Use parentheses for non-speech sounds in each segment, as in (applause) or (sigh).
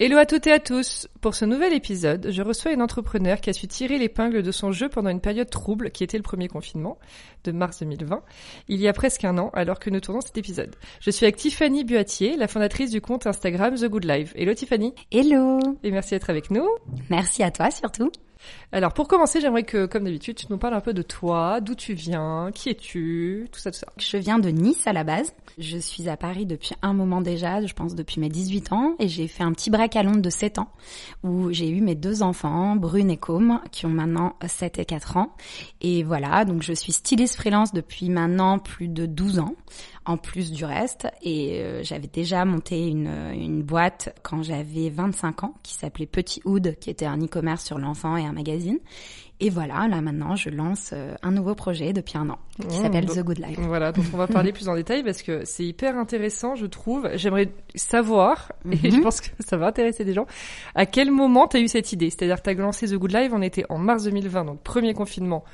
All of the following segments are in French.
Hello à toutes et à tous Pour ce nouvel épisode, je reçois une entrepreneur qui a su tirer l'épingle de son jeu pendant une période trouble qui était le premier confinement de mars 2020, il y a presque un an alors que nous tournons cet épisode. Je suis avec Tiffany Buatier, la fondatrice du compte Instagram The Good Life. Hello Tiffany Hello Et merci d'être avec nous. Merci à toi surtout. Alors pour commencer, j'aimerais que, comme d'habitude, tu nous parles un peu de toi, d'où tu viens, qui es-tu, tout ça, tout ça. Je viens de Nice à la base. Je suis à Paris depuis un moment déjà, je pense depuis mes 18 ans, et j'ai fait un petit break à Londres de 7 ans, où j'ai eu mes deux enfants, Brune et Com, qui ont maintenant 7 et 4 ans. Et voilà, donc je suis styliste freelance depuis maintenant plus de 12 ans en plus du reste. Et euh, j'avais déjà monté une, une boîte quand j'avais 25 ans qui s'appelait Petit Hood, qui était un e-commerce sur l'enfant et un magazine. Et voilà, là maintenant, je lance euh, un nouveau projet depuis un an qui Mmh, s'appelle The Good Life. Voilà, donc on va parler (laughs) plus en détail parce que c'est hyper intéressant, je trouve. J'aimerais savoir, et Mhm. je pense que ça va intéresser des gens, à quel moment tu as eu cette idée? C'est-à-dire que tu as lancé The Good Life, on était en mars 2020, donc premier confinement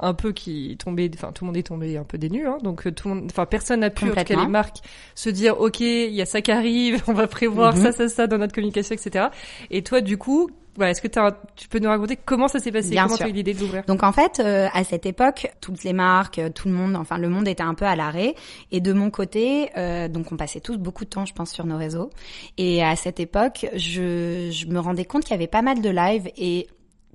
un peu qui tombait, enfin tout le monde est tombé un peu des nues, hein, donc euh, tout le monde, enfin personne n'a pu, en tout cas les marques, se dire ok, il y a ça qui arrive, (laughs) on va prévoir Mhm. ça, ça, ça dans notre communication, etc. Et toi du coup, voilà, est-ce que tu peux nous raconter comment ça s'est passé, Bien comment tu as eu l'idée de l'ouvrir? Donc en fait, euh, à cette époque, toutes les marques, euh, tout le monde, enfin le monde était un peu à l'arrêt. Et de mon côté, euh, donc on passait tous beaucoup de temps, je pense, sur nos réseaux. Et à cette époque, je, je me rendais compte qu'il y avait pas mal de lives et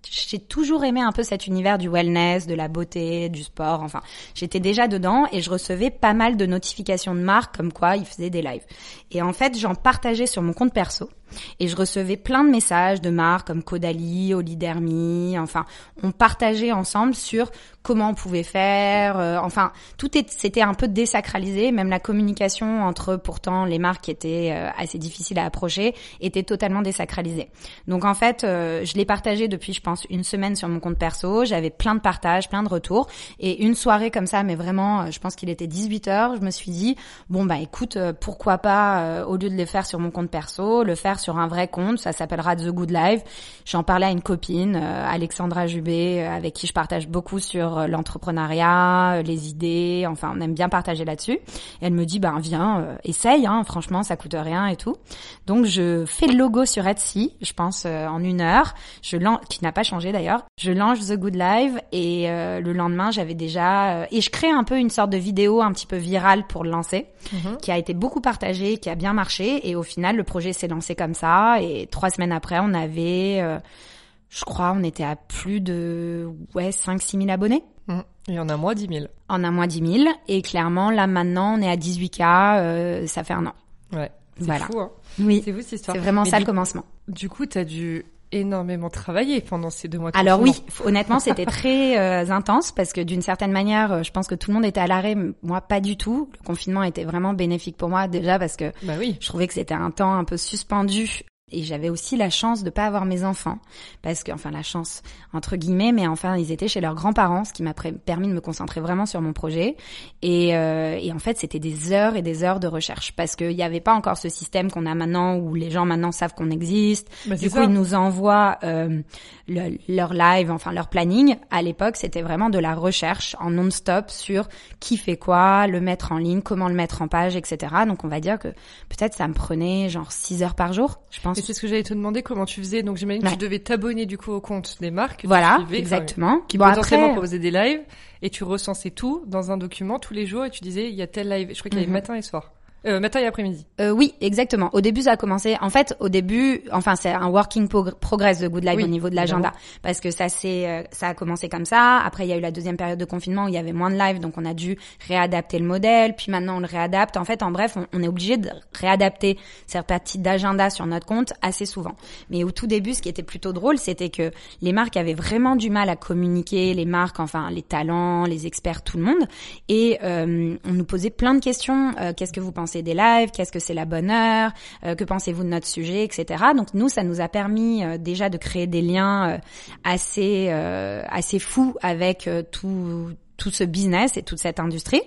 j'ai toujours aimé un peu cet univers du wellness, de la beauté, du sport. Enfin, j'étais déjà dedans et je recevais pas mal de notifications de marques comme quoi ils faisaient des lives. Et en fait, j'en partageais sur mon compte perso. Et je recevais plein de messages de marques comme Caudalie, Olidermi, enfin, on partageait ensemble sur comment on pouvait faire, euh, enfin, tout c'était un peu désacralisé, même la communication entre pourtant les marques qui étaient euh, assez difficiles à approcher était totalement désacralisée. Donc en fait, euh, je l'ai partagé depuis, je pense, une semaine sur mon compte perso, j'avais plein de partages, plein de retours, et une soirée comme ça, mais vraiment, euh, je pense qu'il était 18 heures, je me suis dit, bon bah écoute, euh, pourquoi pas, euh, au lieu de les faire sur mon compte perso, le faire sur un vrai compte, ça s'appellera The Good Life. J'en parlais à une copine, euh, Alexandra Jubé, euh, avec qui je partage beaucoup sur euh, l'entrepreneuriat, les idées, enfin on aime bien partager là-dessus. Et elle me dit, ben viens, essaye, hein, franchement ça coûte rien et tout. Donc je fais le logo sur Etsy, je pense euh, en une heure, je lance, qui n'a pas changé d'ailleurs. Je lance The Good Life et euh, le lendemain j'avais déjà euh, et je crée un peu une sorte de vidéo un petit peu virale pour le lancer qui a été beaucoup partagé, qui a bien marché. Et au final, le projet s'est lancé comme ça. Et trois semaines après, on avait, euh, je crois, on était à plus de ouais 5-6 000 abonnés. Il y en a moi 10 000. En un mois, 10 000. Et clairement, là maintenant, on est à 18K. euh, ça fait un an. Ouais. C'est Voilà. fou, hein. Oui, C'est fou cette histoire. c'est vraiment Mais ça du le commencement. Du coup, t'as dû énormément travailler pendant ces deux mois. Alors oui, honnêtement, c'était (laughs) très euh, intense parce que d'une certaine manière, euh, je pense que tout le monde était à l'arrêt. Moi, pas du tout. Le confinement était vraiment bénéfique pour moi déjà parce que Bah oui. Je trouvais que c'était un temps un peu suspendu et j'avais aussi la chance de pas avoir mes enfants. Parce que enfin la chance entre guillemets mais enfin ils étaient chez leurs grands-parents ce qui m'a permis de me concentrer vraiment sur mon projet. Et, euh, et en fait c'était des heures et des heures de recherche. Parce qu'il n'y avait pas encore ce système qu'on a maintenant où les gens maintenant savent qu'on existe. Bah, du coup ça. ils nous envoient euh, le- leur live enfin leur planning. À l'époque c'était vraiment de la recherche en non-stop sur qui fait quoi le mettre en ligne comment le mettre en page etc donc on va dire que peut-être ça me prenait genre 6 heures par jour je pense Et c'est ce que j'allais te demander comment tu faisais. Donc j'imagine que tu devais t'abonner du coup au compte des marques. voilà suivais, enfin, exactement qui potentiellement après proposaient des lives et tu recensais tout dans un document tous les jours et tu disais il y a tel live. Je crois qu'il y avait Mhm. matin et soir. Euh, matin et après-midi. Euh, oui, exactement. Au début, ça a commencé. En fait, au début, enfin, c'est un working progress de Good Life Oui, au niveau de l'agenda, parce que ça c'est, euh, ça a commencé comme ça. Après, il y a eu la deuxième période de confinement où il y avait moins de live, donc on a dû réadapter le modèle. Puis maintenant, on le réadapte. En fait, en bref, on, on est obligé de réadapter cette partie d'agenda sur notre compte assez souvent. Mais au tout début, ce qui était plutôt drôle, c'était que les marques avaient vraiment du mal à communiquer, les marques, enfin les talents, les experts, tout le monde, et euh, on nous posait plein de questions. Euh, Qu'est-ce que vous pensez des lives Qu'est-ce que c'est la bonne heure Euh, Que pensez-vous de notre sujet, etc. Donc nous, ça nous a permis euh, déjà de créer des liens euh, assez assez fous avec tout tout ce business et toute cette industrie.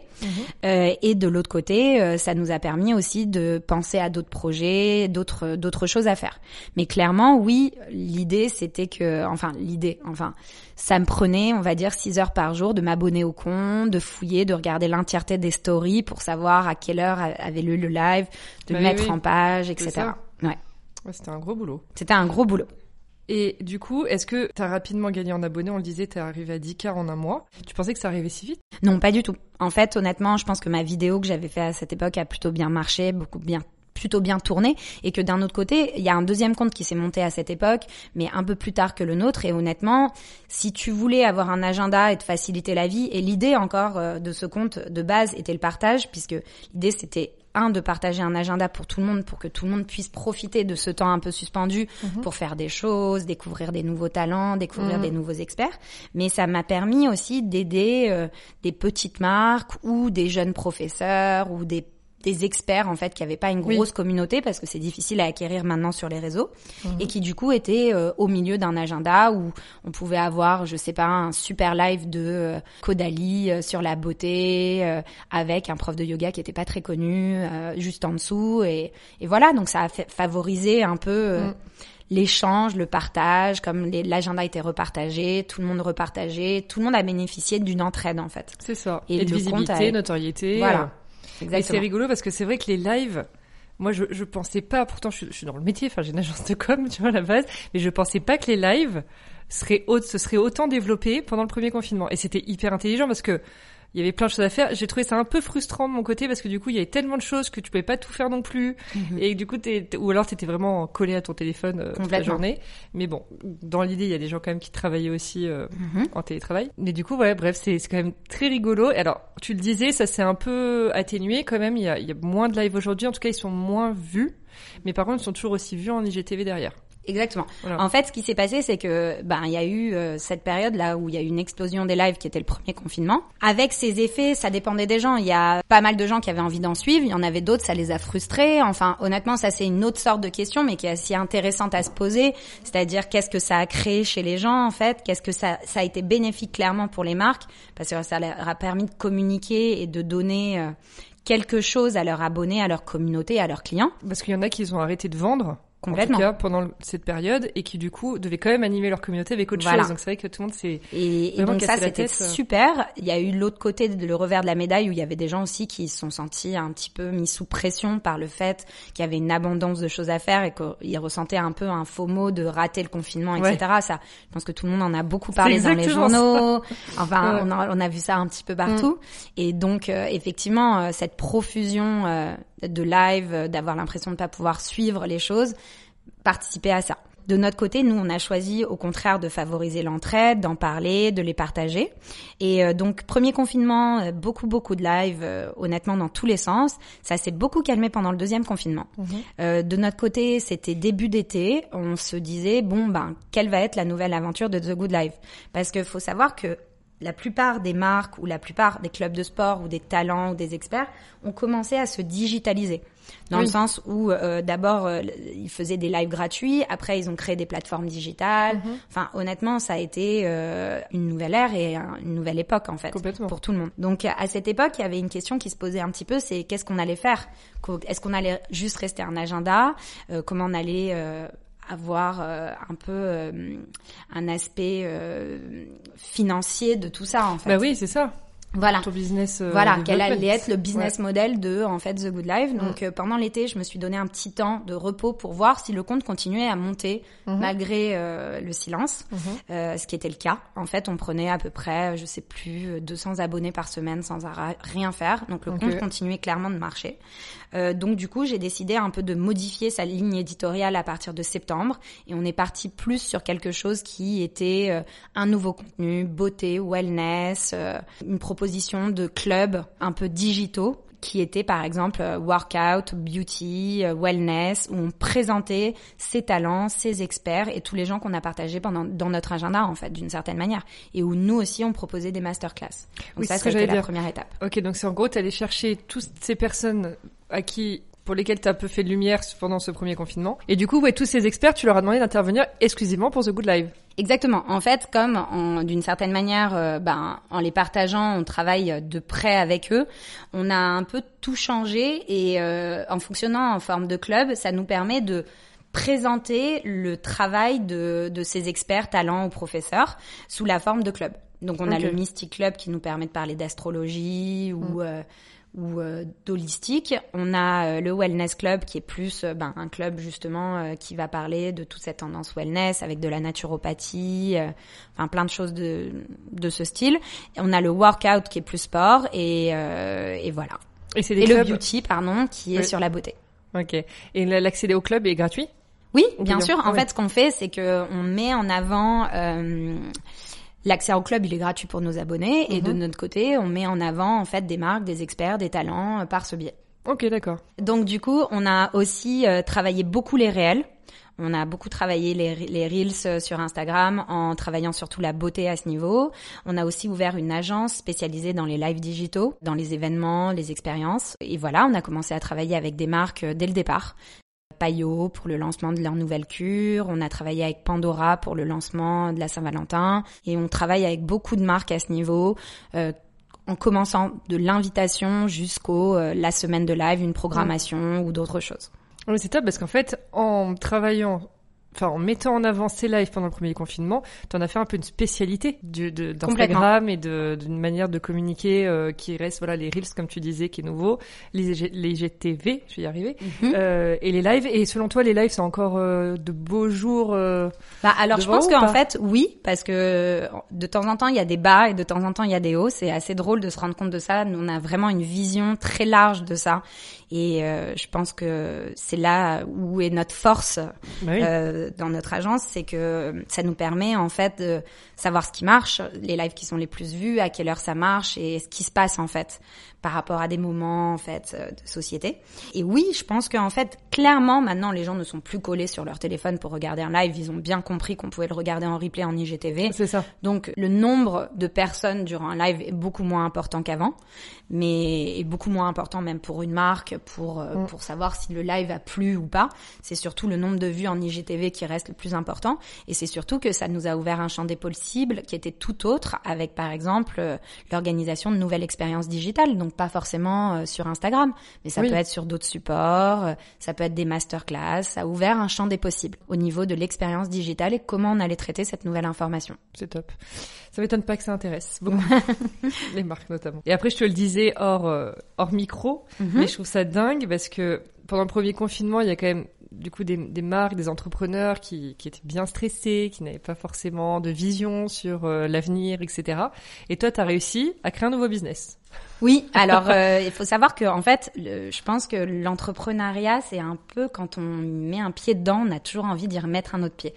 Euh, et de l'autre côté, euh, ça nous a permis aussi de penser à d'autres projets, d'autres d'autres choses à faire. Mais clairement, oui, l'idée c'était que, enfin l'idée, enfin ça me prenait, on va dire, six heures par jour de m'abonner au compte, de fouiller, de regarder l'entièreté des stories pour savoir à quelle heure avait lieu le live, de Bah mettre oui. en page, etc. Ouais, Ouais, c'était un gros boulot. c'était un gros boulot. Et du coup, est-ce que t'as rapidement gagné en abonnés? On le disait, t'es arrivé à 10K en un mois. Tu pensais que ça arrivait si vite? Non, pas du tout. En fait, honnêtement, je pense que ma vidéo que j'avais fait à cette époque a plutôt bien marché, beaucoup bien plutôt bien tourné et que d'un autre côté, il y a un deuxième compte qui s'est monté à cette époque, mais un peu plus tard que le nôtre et honnêtement, si tu voulais avoir un agenda et te faciliter la vie et l'idée encore euh, de ce compte de base était le partage puisque l'idée c'était un de partager un agenda pour tout le monde pour que tout le monde puisse profiter de ce temps un peu suspendu pour faire des choses, découvrir des nouveaux talents, découvrir Mhm. des nouveaux experts, mais ça m'a permis aussi d'aider euh, des petites marques ou des jeunes professeurs ou des des experts en fait qui avaient pas une Oui. grosse communauté parce que c'est difficile à acquérir maintenant sur les réseaux et qui du coup étaient euh, au milieu d'un agenda où on pouvait avoir je sais pas un super live de euh, Kodali euh, sur la beauté euh, avec un prof de yoga qui était pas très connu euh, juste en dessous et, et voilà donc ça a fait favoriser un peu euh, Mm. l'échange, le partage, comme l'agenda était repartagé, tout le monde repartagé, tout le monde a bénéficié d'une entraide en fait. C'est ça. Et Et, de visibilité, a- notoriété. Voilà. Et c'est rigolo parce que c'est vrai que les lives, moi je, je pensais pas, pourtant je, suis- je suis dans le métier, enfin j'ai une agence de com, (laughs) tu vois, à la base, mais je pensais pas que les lives seraient, se seraient autant développés pendant le premier confinement. Et c'était hyper intelligent parce que il y avait plein de choses à faire. J'ai trouvé ça un peu frustrant de mon côté parce que du coup il y avait tellement de choses que tu pouvais pas tout faire non plus. Mhm. Et du coup, t'es, ou alors t'étais vraiment collé à ton téléphone euh, toute la journée. Mais bon, dans l'idée, il y a des gens quand même qui travaillaient aussi euh, Mhm. en télétravail. Mais du coup, ouais, bref, c'est, c'est quand même très rigolo. Et alors, tu le disais, ça s'est un peu atténué quand même. Il y a, il y a moins de live aujourd'hui. En tout cas, ils sont moins vus. Mais par contre, ils sont toujours aussi vus en IGTV derrière. Exactement. Voilà. En fait, ce qui s'est passé, c'est que ben il y a eu euh, cette période là où il y a eu une explosion des lives qui était le premier confinement. Avec ces effets, ça dépendait des gens. Il y a pas mal de gens qui avaient envie d'en suivre. Il y en avait d'autres, ça les a frustrés. Enfin, honnêtement, ça c'est une autre sorte de question, mais qui est assez intéressante à se poser. C'est-à-dire qu'est-ce que ça a créé chez les gens en fait? Qu'est-ce que ça ça a été bénéfique clairement pour les marques? Parce que ça leur a permis de communiquer et de donner euh, quelque chose à leurs abonnés, à leur communauté, à leurs clients. Parce qu'il y en a qui ont arrêté de vendre. Complètement. En tout cas, pendant cette période, et qui du coup devaient quand même animer leur communauté avec autre Voilà. chose. Donc c'est vrai que tout le monde s'est Et, et donc ça, c'était euh. super. Il y a eu l'autre côté, le revers de la médaille, où il y avait des gens aussi qui se sont sentis un petit peu mis sous pression par le fait qu'il y avait une abondance de choses à faire et qu'ils ressentaient un peu un faux mot de rater le confinement, etc. Ça, je pense que tout le monde en a beaucoup parlé dans les journaux. Enfin, Ouais. Mm. on, a, on a vu ça un petit peu partout. Et donc, euh, effectivement, euh, cette profusion euh, de live, euh, d'avoir l'impression de pas pouvoir suivre les choses, participer à ça. De notre côté, nous, on a choisi au contraire de favoriser l'entraide, d'en parler, de les partager. Et euh, donc, premier confinement, euh, beaucoup, beaucoup de live, honnêtement, dans tous les sens. Ça s'est beaucoup calmé pendant le deuxième confinement. Euh, de notre côté, c'était début d'été. On se disait, bon, ben, quelle va être la nouvelle aventure de The Good Life? Parce qu'il faut savoir que la plupart des marques ou la plupart des clubs de sport ou des talents ou des experts ont commencé à se digitaliser. Dans Oui. le sens où euh, d'abord euh, ils faisaient des lives gratuits, après ils ont créé des plateformes digitales. Mhm. Enfin honnêtement ça a été euh, une nouvelle ère et un- une nouvelle époque en fait Complètement. pour tout le monde. Donc à cette époque il y avait une question qui se posait un petit peu, c'est qu'est-ce qu'on allait faire? Est-ce qu'on allait juste rester un agenda? Euh, Comment on allait euh, avoir euh, un peu euh, un aspect euh, financier de tout ça en fait. Bah oui, c'est ça. Voilà. ton business. euh, Voilà, quel development. allait être le business Ouais. model de en fait The Good Life. Donc euh, pendant l'été, je me suis donné un petit temps de repos pour voir si le compte continuait à monter Mhm. malgré euh, le silence, Mhm. euh, ce qui était le cas. En fait, on prenait à peu près, je sais plus, euh, 200 abonnés par semaine sans rien faire. Donc le compte continuait clairement de marcher. Donc du coup, j'ai décidé un peu de modifier sa ligne éditoriale à partir de septembre et on est parti plus sur quelque chose qui était un nouveau contenu, beauté, wellness, une proposition de clubs un peu digitaux qui était par exemple euh, workout, beauty, euh, wellness, où on présentait ses talents, ses experts et tous les gens qu'on a partagés pendant dans notre agenda en fait d'une certaine manière et où nous aussi on proposait des masterclass. Donc Oui, ça c'était la dire. première étape. Ok, donc c'est en gros, t'allais chercher toutes ces personnes à qui, pour lesquelles t'as un peu fait de lumière pendant ce premier confinement. Et du coup, ouais, tous ces experts, tu leur as demandé d'intervenir exclusivement pour The Good Live. Exactement. En fait, comme d'une certaine manière, euh, ben, en les partageant, on travaille de près avec eux, on a un peu tout changé et euh, en fonctionnant en forme de club, ça nous permet de présenter le travail de, de ces experts, talents ou professeurs sous la forme de club. Donc on a le Mystic Club qui nous permet de parler d'astrologie ou euh, ou euh, d'holistique. On a euh, le Wellness Club qui est plus euh, ben, un club justement euh, qui va parler de toute cette tendance wellness avec de la naturopathie, euh, enfin plein de choses de, de ce style. Et on a le Workout qui est plus sport et, euh, et voilà. Et c'est des Et le clubs. Beauty, pardon, qui est Oui. sur la beauté. Ok. Et l'accès au club est gratuit? Oui, Ou bien sûr. En ouais. fait, ce qu'on fait, c'est que on met en avant euh, l'accès au club, il est gratuit pour nos abonnés, et de Mhm. notre côté, on met en avant en fait des marques, des experts, des talents euh, par ce biais. Ok, d'accord. Donc du coup, on a aussi euh, travaillé beaucoup les réels. On a beaucoup travaillé les, les reels euh, sur Instagram en travaillant surtout la beauté à ce niveau. On a aussi ouvert une agence spécialisée dans les lives digitaux, dans les événements, les expériences. Et voilà, on a commencé à travailler avec des marques dès le départ. Payot pour le lancement de leur nouvelle cure, on a travaillé avec Pandora pour le lancement de la Saint-Valentin et on travaille avec beaucoup de marques à ce niveau. euh, en commençant de l'invitation jusqu'au euh, la semaine de live, une programmation ou d'autres choses. Oui, c'est top parce qu'en fait, en travaillant, enfin en mettant en avant ces lives pendant le premier confinement, t'en as fait un peu une spécialité d'Instagram et d'une manière de communiquer euh, qui reste, voilà, les reels comme tu disais, qui est nouveau, les, IGTV, je vais y arriver, Mhm. euh, et les lives. Et selon toi, les lives, c'est encore euh, de beaux jours. euh, Bah alors je pense qu'en fait oui parce que de temps en temps il y a des bas et de temps en temps il y a des hauts. C'est assez drôle de se rendre compte de ça. Nous on a vraiment une vision très large de ça et je pense que c'est là où est notre force bah oui. Dans notre agence, c'est que ça nous permet en fait de savoir ce qui marche, les lives qui sont les plus vus, à quelle heure ça marche et ce qui se passe en fait par rapport à des moments en fait euh, de société. Et oui, je pense qu'en fait clairement maintenant les gens ne sont plus collés sur leur téléphone pour regarder un live, ils ont bien compris qu'on pouvait le regarder en replay en IGTV. c'est ça. Donc le nombre de personnes durant un live est beaucoup moins important qu'avant, mais est beaucoup moins important même pour une marque, pour euh, Mm. pour savoir si le live a plu ou pas. C'est surtout le nombre de vues en IGTV qui reste le plus important, et c'est surtout que ça nous a ouvert un champ des possibles qui était tout autre, avec par exemple euh, l'organisation de nouvelles expériences digitales, donc pas forcément euh, sur Instagram, mais ça Oui. peut être sur d'autres supports, euh, ça peut être des masterclass. Ça a ouvert un champ des possibles au niveau de l'expérience digitale et comment on allait traiter cette nouvelle information. C'est top. Ça m'étonne pas que ça intéresse beaucoup. (laughs) les marques notamment. Et après, je te le disais hors, euh, hors micro, Mhm. mais je trouve ça dingue parce que pendant le premier confinement, il y a quand même du coup des, des marques, des entrepreneurs qui, qui étaient bien stressés, qui n'avaient pas forcément de vision sur euh, l'avenir, etc. Et toi, tu as réussi à créer un nouveau business. Oui, (laughs) alors euh, il faut savoir que en fait, le- je pense que l'entrepreneuriat, c'est un peu quand on met un pied dedans, on a toujours envie d'y remettre un autre pied.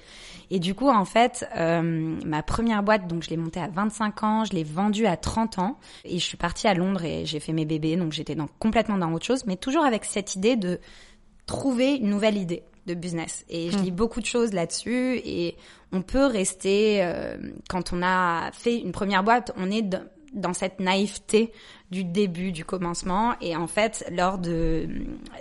Et du coup, en fait, euh, ma première boîte, donc je l'ai montée à 25 ans, je l'ai vendue à 30 ans, et je suis partie à Londres et j'ai fait mes bébés, donc j'étais dans, complètement dans autre chose, mais toujours avec cette idée de trouver une nouvelle idée de business. Et je lis beaucoup de choses là-dessus et on peut rester, euh, quand on a fait une première boîte, on est dans cette naïveté du début, du commencement. Et en fait, lors de,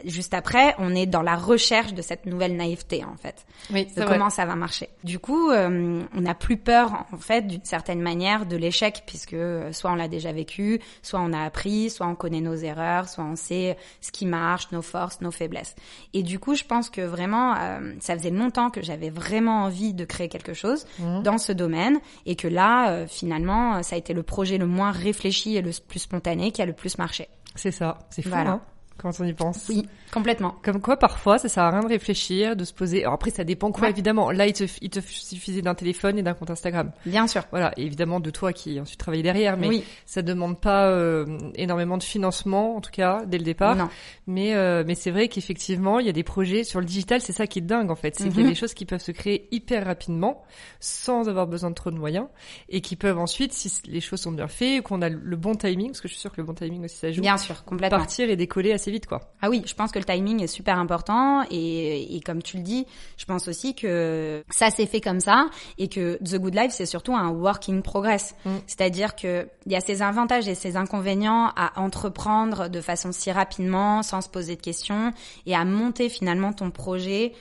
juste après, on est dans la recherche de cette nouvelle naïveté, en fait. Oui, de comment ça va marcher. Du coup, euh, on n'a plus peur, en fait, d'une certaine manière, de l'échec, puisque euh, soit on l'a déjà vécu, soit on a appris, soit on connaît nos erreurs, soit on sait ce qui marche, nos forces, nos faiblesses. Et du coup, je pense que vraiment, euh, ça faisait longtemps que j'avais vraiment envie de créer quelque chose Mmh. dans ce domaine, et que là, euh, finalement, ça a été le projet le moins réfléchi et le plus spontané qui a le plus marché. C'est ça. C'est fou, Voilà. hein, quand on y pense. Oui, complètement. Comme quoi, parfois, ça sert à rien de réfléchir, de se poser. Alors après, ça dépend quoi, Ouais. évidemment. Là, il te, il te suffisait d'un téléphone et d'un compte Instagram. Bien sûr. Voilà, et évidemment de toi qui ensuite travaille derrière, mais oui. ça demande pas euh, énormément de financement, en tout cas, dès le départ. Non. Mais euh, mais c'est vrai qu'effectivement, il y a des projets sur le digital, c'est ça qui est dingue en fait, c'est qu'il y a Mhm. des choses qui peuvent se créer hyper rapidement, sans avoir besoin de trop de moyens, et qui peuvent ensuite, si les choses sont bien faites, qu'on a le bon timing, parce que je suis sûre que le bon timing aussi ça joue, Bien sûr, complètement. partir et décoller assez vite quoi. Ah oui, je pense que le timing est super important et, et comme tu le dis, je pense aussi que ça s'est fait comme ça et que The Good Life c'est surtout un work in progress. Mm. C'est-à-dire que il y a ses avantages et ses inconvénients à entreprendre de façon si rapidement, sans se poser de questions et à monter finalement ton projet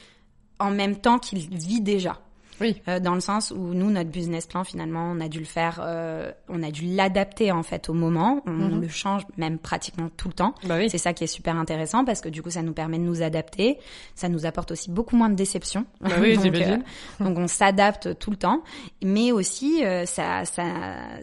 en même temps qu'il vit déjà. Oui. Euh, dans le sens où nous notre business plan finalement on a dû le faire euh, on a dû l'adapter en fait au moment on Mhm. le change même pratiquement tout le temps Bah oui. c'est ça qui est super intéressant parce que du coup, ça nous permet de nous adapter. Ça nous apporte aussi beaucoup moins de déception. Bah oui, (laughs) donc, euh, donc on s'adapte tout le temps, mais aussi euh, ça, ça,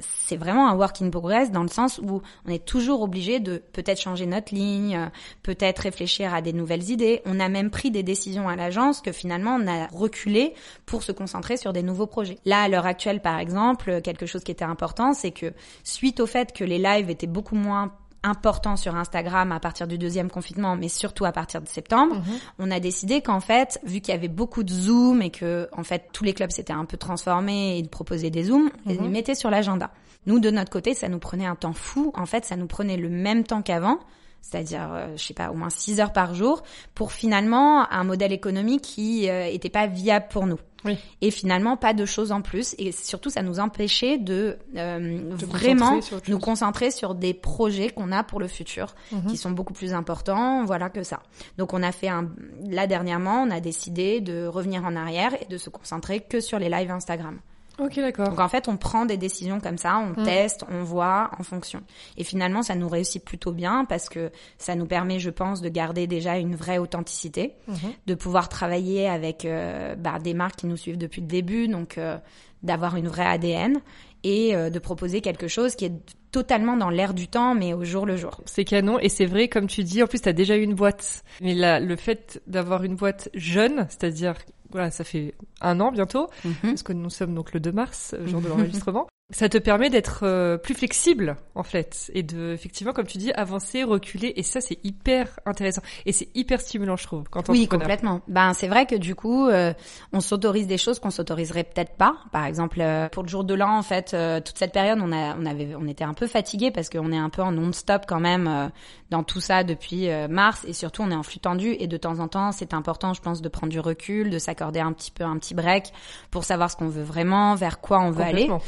c'est vraiment un work in progress dans le sens où on est toujours obligé de peut-être changer notre ligne, euh, peut-être réfléchir à des nouvelles idées. On a même pris des décisions à l'agence que finalement on a reculé pour se concentrer sur des nouveaux projets. Là, à l'heure actuelle, par exemple, quelque chose qui était important, c'est que suite au fait que les lives étaient beaucoup moins importants sur Instagram à partir du deuxième confinement, mais surtout à partir de septembre, Mhm. on a décidé qu'en fait, vu qu'il y avait beaucoup de Zoom et que en fait tous les clubs s'étaient un peu transformés et proposer des Zooms, on les Mhm. mettait sur l'agenda. Nous, de notre côté, ça nous prenait un temps fou. En fait, ça nous prenait le même temps qu'avant, c'est-à-dire, euh, je sais pas, au moins 6 heures par jour, pour finalement un modèle économique qui euh, était pas viable pour nous. Oui. Et finalement, pas de choses en plus. Et surtout, ça nous empêchait de euh, vraiment concentrer nous concentrer sur des projets qu'on a pour le futur, Mhm. qui sont beaucoup plus importants, voilà que ça. Donc on a fait un, là dernièrement, on a décidé de revenir en arrière et de se concentrer que sur les lives Instagram. Ok, d'accord. Donc en fait, on prend des décisions comme ça, on Mm. teste, on voit en fonction. Et finalement, ça nous réussit plutôt bien parce que ça nous permet, je pense, de garder déjà une vraie authenticité, Mhm. de pouvoir travailler avec euh, bah, des marques qui nous suivent depuis le début, donc euh, d'avoir une vraie ADN et euh, de proposer quelque chose qui est totalement dans l'air du temps, mais au jour le jour. C'est canon et c'est vrai comme tu dis. En plus, t'as déjà eu une boîte, mais là, le fait d'avoir une boîte jeune, c'est-à-dire voilà, ça fait un an bientôt, Mhm. parce que nous sommes donc le 2 mars, euh, jour de (laughs) l'enregistrement. Ça te permet d'être euh, plus flexible en fait et de effectivement comme tu dis avancer, reculer et ça c'est hyper intéressant et c'est hyper stimulant je trouve quand on Oui, complètement. Ben c'est vrai que du coup, euh, on s'autorise des choses qu'on s'autoriserait peut-être pas. Par exemple, euh, pour le jour de l'an, en fait, euh, toute cette période, on a, on avait, on était un peu fatigué parce qu'on est un peu en non-stop quand même euh, dans tout ça depuis euh, mars et surtout on est en flux tendu et de temps en temps, c'est important, je pense, de prendre du recul, de s'accorder un petit peu un petit break pour savoir ce qu'on veut vraiment, vers quoi on veut aller. Complètement.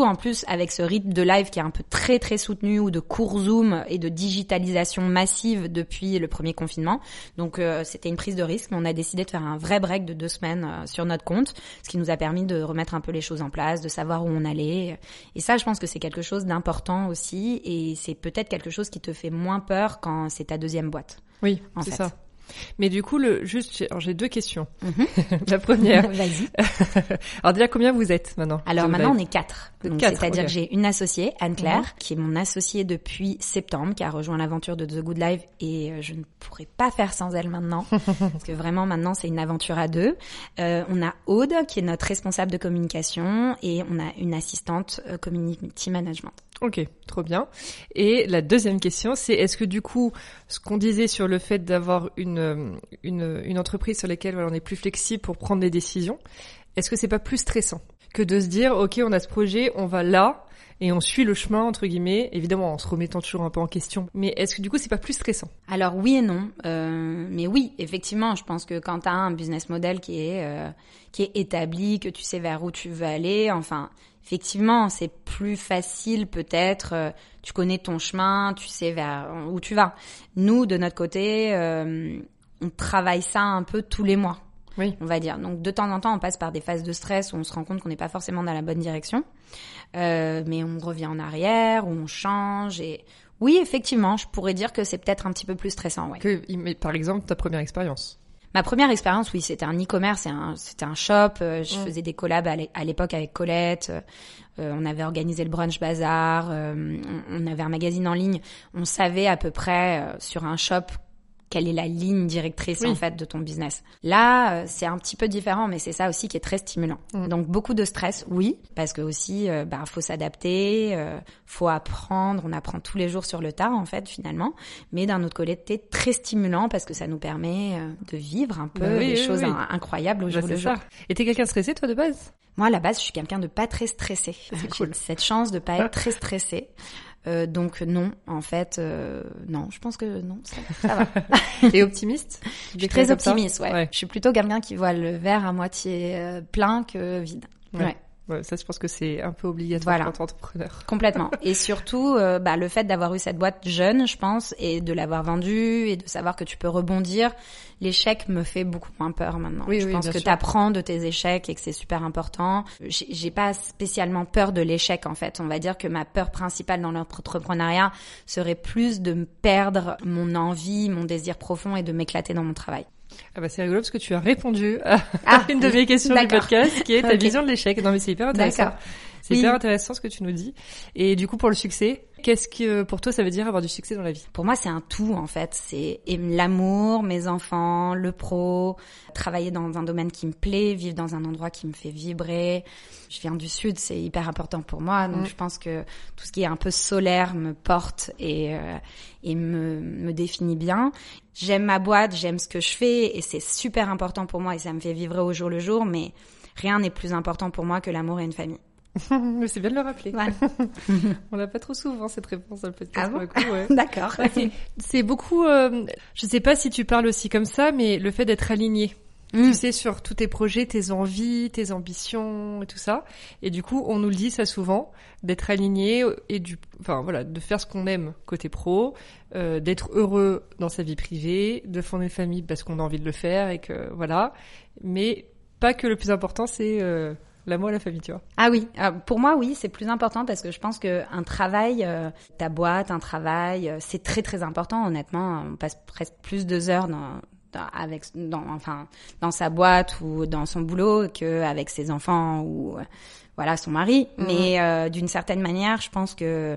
Surtout en plus avec ce rythme de live qui est un peu très très soutenu ou de cours Zoom et de digitalisation massive depuis le premier confinement. Donc euh, c'était une prise de risque, mais on a décidé de faire un vrai break de deux semaines euh, sur notre compte, ce qui nous a permis de remettre un peu les choses en place, de savoir où on allait. Et ça, je pense que c'est quelque chose d'important aussi, et c'est peut-être quelque chose qui te fait moins peur quand c'est ta deuxième boîte. Oui, en c'est fait. ça. Mais du coup, le juste, j'ai- deux questions. Mhm. (laughs) La première, (laughs) Vas-y. (laughs) alors déjà combien vous êtes maintenant Alors maintenant, on est quatre. C'est-à-dire que j'ai une associée, Anne-Claire, Mhm. qui est mon associée depuis septembre, qui a rejoint l'aventure de The Good Life et euh, je ne pourrais pas faire sans elle maintenant. parce que vraiment, maintenant, c'est une aventure à deux. Euh, on a Aude, qui est notre responsable de communication et on a une assistante euh, community management. Ok, trop bien. Et la deuxième question, c'est est-ce que du coup, ce qu'on disait sur le fait d'avoir une, une, une entreprise sur laquelle on est plus flexible pour prendre des décisions, est-ce que c'est pas plus stressant que de se dire, ok, on a ce projet, on va là, et on suit le chemin entre guillemets, évidemment en se remettant toujours un peu en question. Mais est-ce que du coup c'est pas plus stressant? Alors oui et non, euh, mais oui, effectivement, je pense que quand tu as un business model qui est euh, qui est établi, que tu sais vers où tu veux aller, enfin effectivement c'est plus facile peut-être. Euh, tu connais ton chemin, tu sais vers où tu vas. Nous de notre côté, euh, on travaille ça un peu tous les mois. Oui. On va dire. Donc de temps en temps, on passe par des phases de stress où on se rend compte qu'on n'est pas forcément dans la bonne direction. Euh, mais on revient en arrière, on change et oui, effectivement, je pourrais dire que c'est peut-être un petit peu plus stressant. Ouais. Que, mais par exemple, ta première expérience. Ma première expérience, oui, c'était un e-commerce, c'était un, shop. Euh, je faisais des collabs à l'époque avec Colette. Euh, on avait organisé le brunch bazar. Euh, on, on, avait un magazine en ligne. On savait à peu près sur un shop quelle est la ligne directrice en fait de ton business. Là, euh, c'est un petit peu différent, mais c'est ça aussi qui est très stimulant. Mm. Donc beaucoup de stress, oui, parce que aussi, euh, bah, faut s'adapter, euh, faut apprendre. On apprend tous les jours sur le tas en fait finalement. Mais d'un autre côté, très stimulant parce que ça nous permet euh, de vivre un peu bah des choses incroyables au bah, jour le jour. Et t'es quelqu'un stressé toi de base? Moi, à la base, je suis quelqu'un de pas très stressé. C'est cool. Cette chance de pas (laughs) être très stressé. Euh, donc non, en fait, euh, non, je pense que non, ça, ça va. (laughs) Et optimiste? Je suis très optimiste, ouais. Je suis plutôt quelqu'un qui voit le verre à moitié euh, plein que vide. ouais. Ouais, ça, je pense que c'est un peu obligatoire voilà. quand entrepreneur. (laughs) Complètement. Et surtout, euh, bah, le fait d'avoir eu cette boîte jeune, je pense, et de l'avoir vendue, et de savoir que tu peux rebondir, l'échec me fait beaucoup moins peur maintenant. Oui, je oui, pense que tu apprends de tes échecs et que c'est super important. J'ai pas spécialement peur de l'échec, en fait. On va dire que ma peur principale dans l'entrepreneuriat serait plus de perdre mon envie, mon désir profond et de m'éclater dans mon travail. Ah bah c'est rigolo parce que tu as répondu à ah, une de mes questions du podcast qui est ta vision de l'échec. Non mais c'est hyper intéressant. C'est hyper intéressant ce que tu nous dis. Et du coup pour le succès, qu'est-ce que pour toi ça veut dire avoir du succès dans la vie? Pour moi c'est un tout en fait. C'est l'amour, mes enfants, le pro, travailler dans un domaine qui me plaît, vivre dans un endroit qui me fait vibrer. Je viens du sud, c'est hyper important pour moi. Donc je pense que tout ce qui est un peu solaire me porte et, euh, et me, me définit bien. J'aime ma boîte, j'aime ce que je fais et c'est super important pour moi et ça me fait vivre au jour le jour, mais rien n'est plus important pour moi que l'amour et une famille. (laughs) Mais c'est bien de le rappeler. (laughs) On n'a pas trop souvent cette réponse dans le podcast. Ah ouais. (laughs) D'accord. c'est beaucoup. Euh, je sais pas si tu parles aussi comme ça, mais le fait d'être aligné. Mm. Tu sais, sur tous tes projets, tes envies, tes ambitions et tout ça. Et du coup, on nous le dit ça souvent, d'être aligné et du, enfin voilà, de faire ce qu'on aime côté pro, euh, d'être heureux dans sa vie privée, de fonder une famille parce qu'on a envie de le faire et que voilà. Mais pas que le plus important, c'est euh, l'amour et la famille, tu vois. Ah oui, ah, pour moi oui, c'est plus important parce que je pense que un travail, euh, ta boîte, un travail, euh, c'est très très important. Honnêtement, on passe presque plus de heures dans avec dans enfin dans sa boîte ou dans son boulot que avec ses enfants ou voilà son mari mhm. mais euh, d'une certaine manière je pense que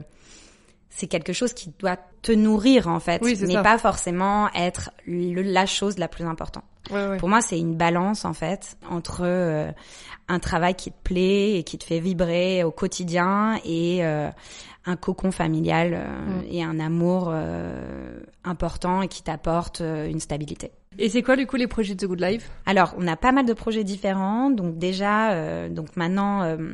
c'est quelque chose qui doit te nourrir en fait. Mais pas forcément être la chose la plus importante. Pour moi c'est une balance en fait entre euh, un travail qui te plaît et qui te fait vibrer au quotidien et euh, un cocon familial mm. et un amour important et qui t'apporte une stabilité et c'est quoi du coup les projets de The Good Life? Alors, on a pas mal de projets différents. Donc déjà, euh, donc maintenant, euh,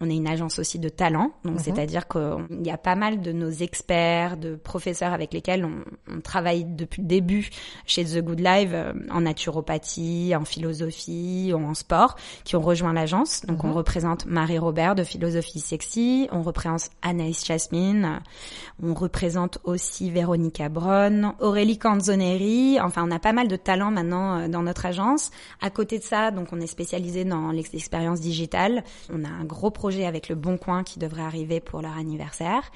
on est une agence aussi de talent. Donc mhm. c'est-à-dire qu'il y a pas mal de nos experts, de professeurs avec lesquels on, on travaille depuis le début chez The Good Life euh, en naturopathie, en philosophie, ou en sport, qui ont rejoint l'agence. Donc on mhm. représente Marie Robert de Philosophie Sexy, on représente Anaïs Jasmine, on représente aussi Véronica Bronn, Aurélie Canzoneri. Enfin, on a pas mal de talent maintenant euh, dans notre agence. À côté de ça, donc on est spécialisé dans l'expérience digitale. On a un gros projet avec le Bon Coin qui devrait arriver pour leur anniversaire.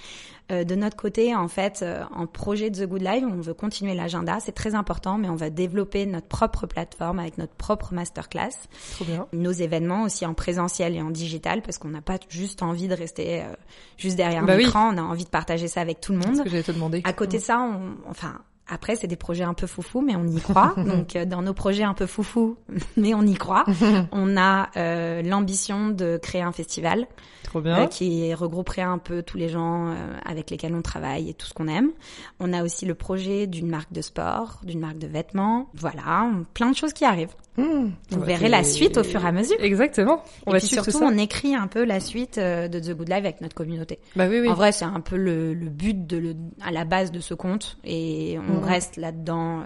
Euh, de notre côté, en fait, euh, en projet de The Good Life, on veut continuer l'agenda, c'est très important, mais on va développer notre propre plateforme avec notre propre masterclass. Trop bien. Nos événements aussi en présentiel et en digital, parce qu'on n'a pas juste envie de rester juste derrière bah l'écran, on a envie de partager ça avec tout le monde. C'est ce que j'allais te demander. À côté de ça, on, enfin, après, c'est des projets un peu foufou, mais on y croit. (laughs) Donc, euh, dans nos projets un peu foufou, (laughs) mais on y croit, (laughs) on a euh, l'ambition de créer un festival. Trop bien. Euh, qui regrouperait un peu tous les gens euh, avec lesquels on travaille et tout ce qu'on aime. On a aussi le projet d'une marque de sport, d'une marque de vêtements. Voilà, plein de choses qui arrivent. Mmh. Vous Ouais, verrez la suite au fur et à mesure. Exactement. On et va puis suivre surtout, tout ça. on écrit un peu la suite euh, de The Good Life avec notre communauté. Bah oui, oui. En vrai, c'est un peu le, le but de le, à la base de ce compte et on Mhm. reste là-dedans euh,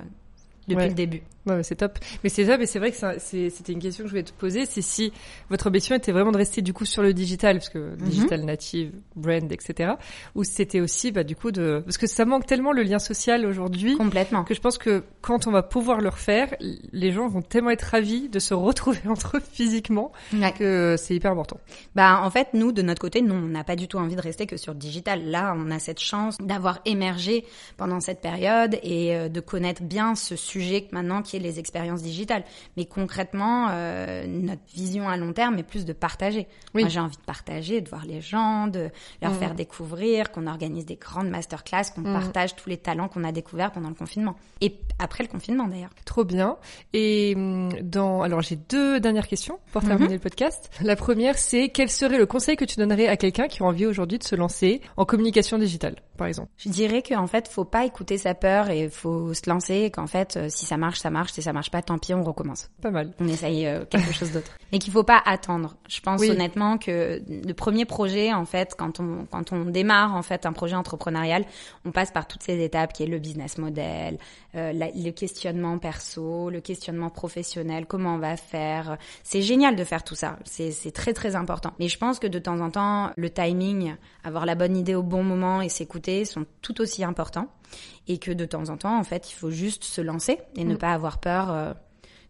depuis Ouais. le début. Ouais, c'est top. Mais c'est ça, mais c'est vrai que c'était une question que je voulais te poser, c'est si votre ambition était vraiment de rester du coup sur le digital, parce que Mhm. digital native, brand, etc. Ou c'était aussi, bah, du coup de, parce que ça manque tellement le lien social aujourd'hui. Complètement. Que je pense que quand on va pouvoir le refaire, les gens vont tellement être ravis de se (laughs) retrouver entre eux physiquement Ouais. que c'est hyper important. Bah, en fait, nous, de notre côté, nous, on n'a pas du tout envie de rester que sur le digital. Là, on a cette chance d'avoir émergé pendant cette période et euh, de connaître bien ce sujet maintenant qui est les expériences digitales. Mais concrètement, euh, notre vision à long terme est plus de partager. Oui. Moi, j'ai envie de partager, de voir les gens, de leur Mhm. faire découvrir, qu'on organise des grandes masterclass, qu'on Mhm. partage tous les talents qu'on a découverts pendant le confinement. Et après le confinement, d'ailleurs. Trop bien. Et hum, dans, alors j'ai deux dernières questions pour Mhm. terminer le podcast. La première, c'est quel serait le conseil que tu donnerais à quelqu'un qui a envie aujourd'hui de se lancer en communication digitale, par exemple? Je dirais qu'en fait, faut pas écouter sa peur et faut se lancer. et Qu'en fait, euh, si ça marche, ça marche. Si ça marche pas, tant pis, on recommence. Pas mal. On essaye euh, quelque chose d'autre. (laughs) Mais qu'il faut pas attendre. Je pense Oui. honnêtement que le premier projet, en fait, quand on quand on démarre en fait un projet entrepreneurial, on passe par toutes ces étapes qui est le business model, euh, la- le questionnement perso, le questionnement professionnel, comment on va faire. C'est génial de faire tout ça. C'est très très important. Mais je pense que de temps en temps, le timing, avoir la bonne idée au bon moment et s'écouter sont tout aussi importants. Et que de temps en temps, en fait, il faut juste se lancer et ne Mm. pas avoir peur. euh,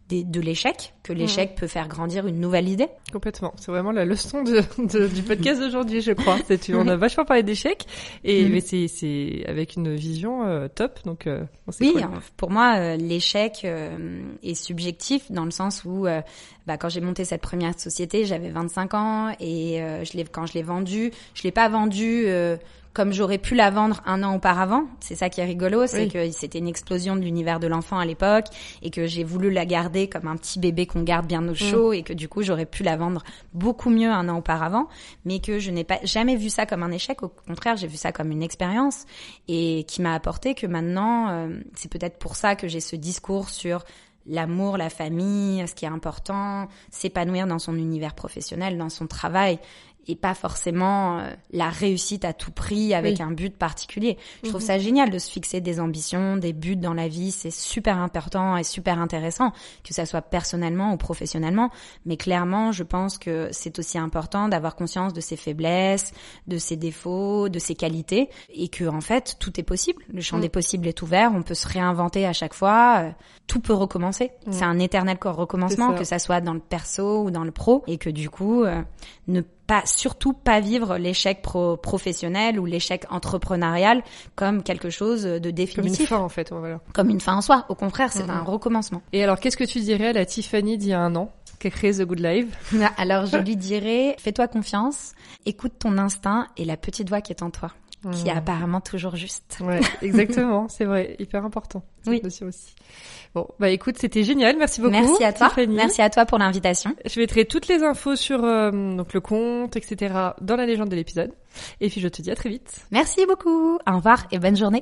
des- de l'échec, que l'échec peut faire grandir une nouvelle idée. Complètement. C'est vraiment la leçon de, de- du podcast d'aujourd'hui, je crois. C'est, on a vachement parlé d'échecs, et Mhm. mais c'est, c'est avec une vision euh, top, donc euh, Oui, cool. hein, pour moi, euh, l'échec euh, est subjectif dans le sens où, euh, bah, quand j'ai monté cette première société, j'avais 25 ans et euh, je l'ai, quand je l'ai vendue, je l'ai pas vendue euh, comme j'aurais pu la vendre un an auparavant. C'est ça qui est rigolo, c'est Oui. que c'était une explosion de l'univers de l'enfant à l'époque et que j'ai voulu la garder comme un petit bébé qu'on garde bien au chaud et que du coup j'aurais pu la vendre beaucoup mieux un an auparavant, mais que je n'ai pas jamais vu ça comme un échec. Au contraire, j'ai vu ça comme une expérience et qui m'a apporté que maintenant, euh, c'est peut-être pour ça que j'ai ce discours sur l'amour, la famille, ce qui est important, s'épanouir dans son univers professionnel, dans son travail, et pas forcément euh, la réussite à tout prix avec Oui. un but particulier. Je trouve Mhm. ça génial de se fixer des ambitions, des buts dans la vie, c'est super important et super intéressant, que ça soit personnellement ou professionnellement, mais clairement, je pense que c'est aussi important d'avoir conscience de ses faiblesses, de ses défauts, de ses qualités, et que en fait, tout est possible. Le champ Mm. des possibles est ouvert, on peut se réinventer à chaque fois, euh, tout peut recommencer. Mm. C'est un éternel corps recommencement, ça. que ça soit dans le perso ou dans le pro, et que du coup, euh, ne pas, surtout pas vivre l'échec pro professionnel ou l'échec entrepreneurial comme quelque chose de Comme une définitif, fin, en fait. Voilà. comme une fin en soi. Au contraire, c'est un recommencement. Et alors, qu'est-ce que tu dirais à la Tiffany d'il y a un an, qui a créé The Good Life? (laughs) Alors je lui dirais, fais-toi confiance, écoute ton instinct et la petite voix qui est en toi, qui est Hmm. apparemment toujours juste. Ouais, (laughs) exactement, c'est vrai, hyper important. Oui. notion aussi. Bon, bah écoute, c'était génial, merci beaucoup. Merci à toi, merci à toi pour l'invitation. Je mettrai toutes les infos sur euh, donc le compte, etc. dans la légende de l'épisode. Et puis je te dis à très vite. Merci beaucoup, au revoir et bonne journée.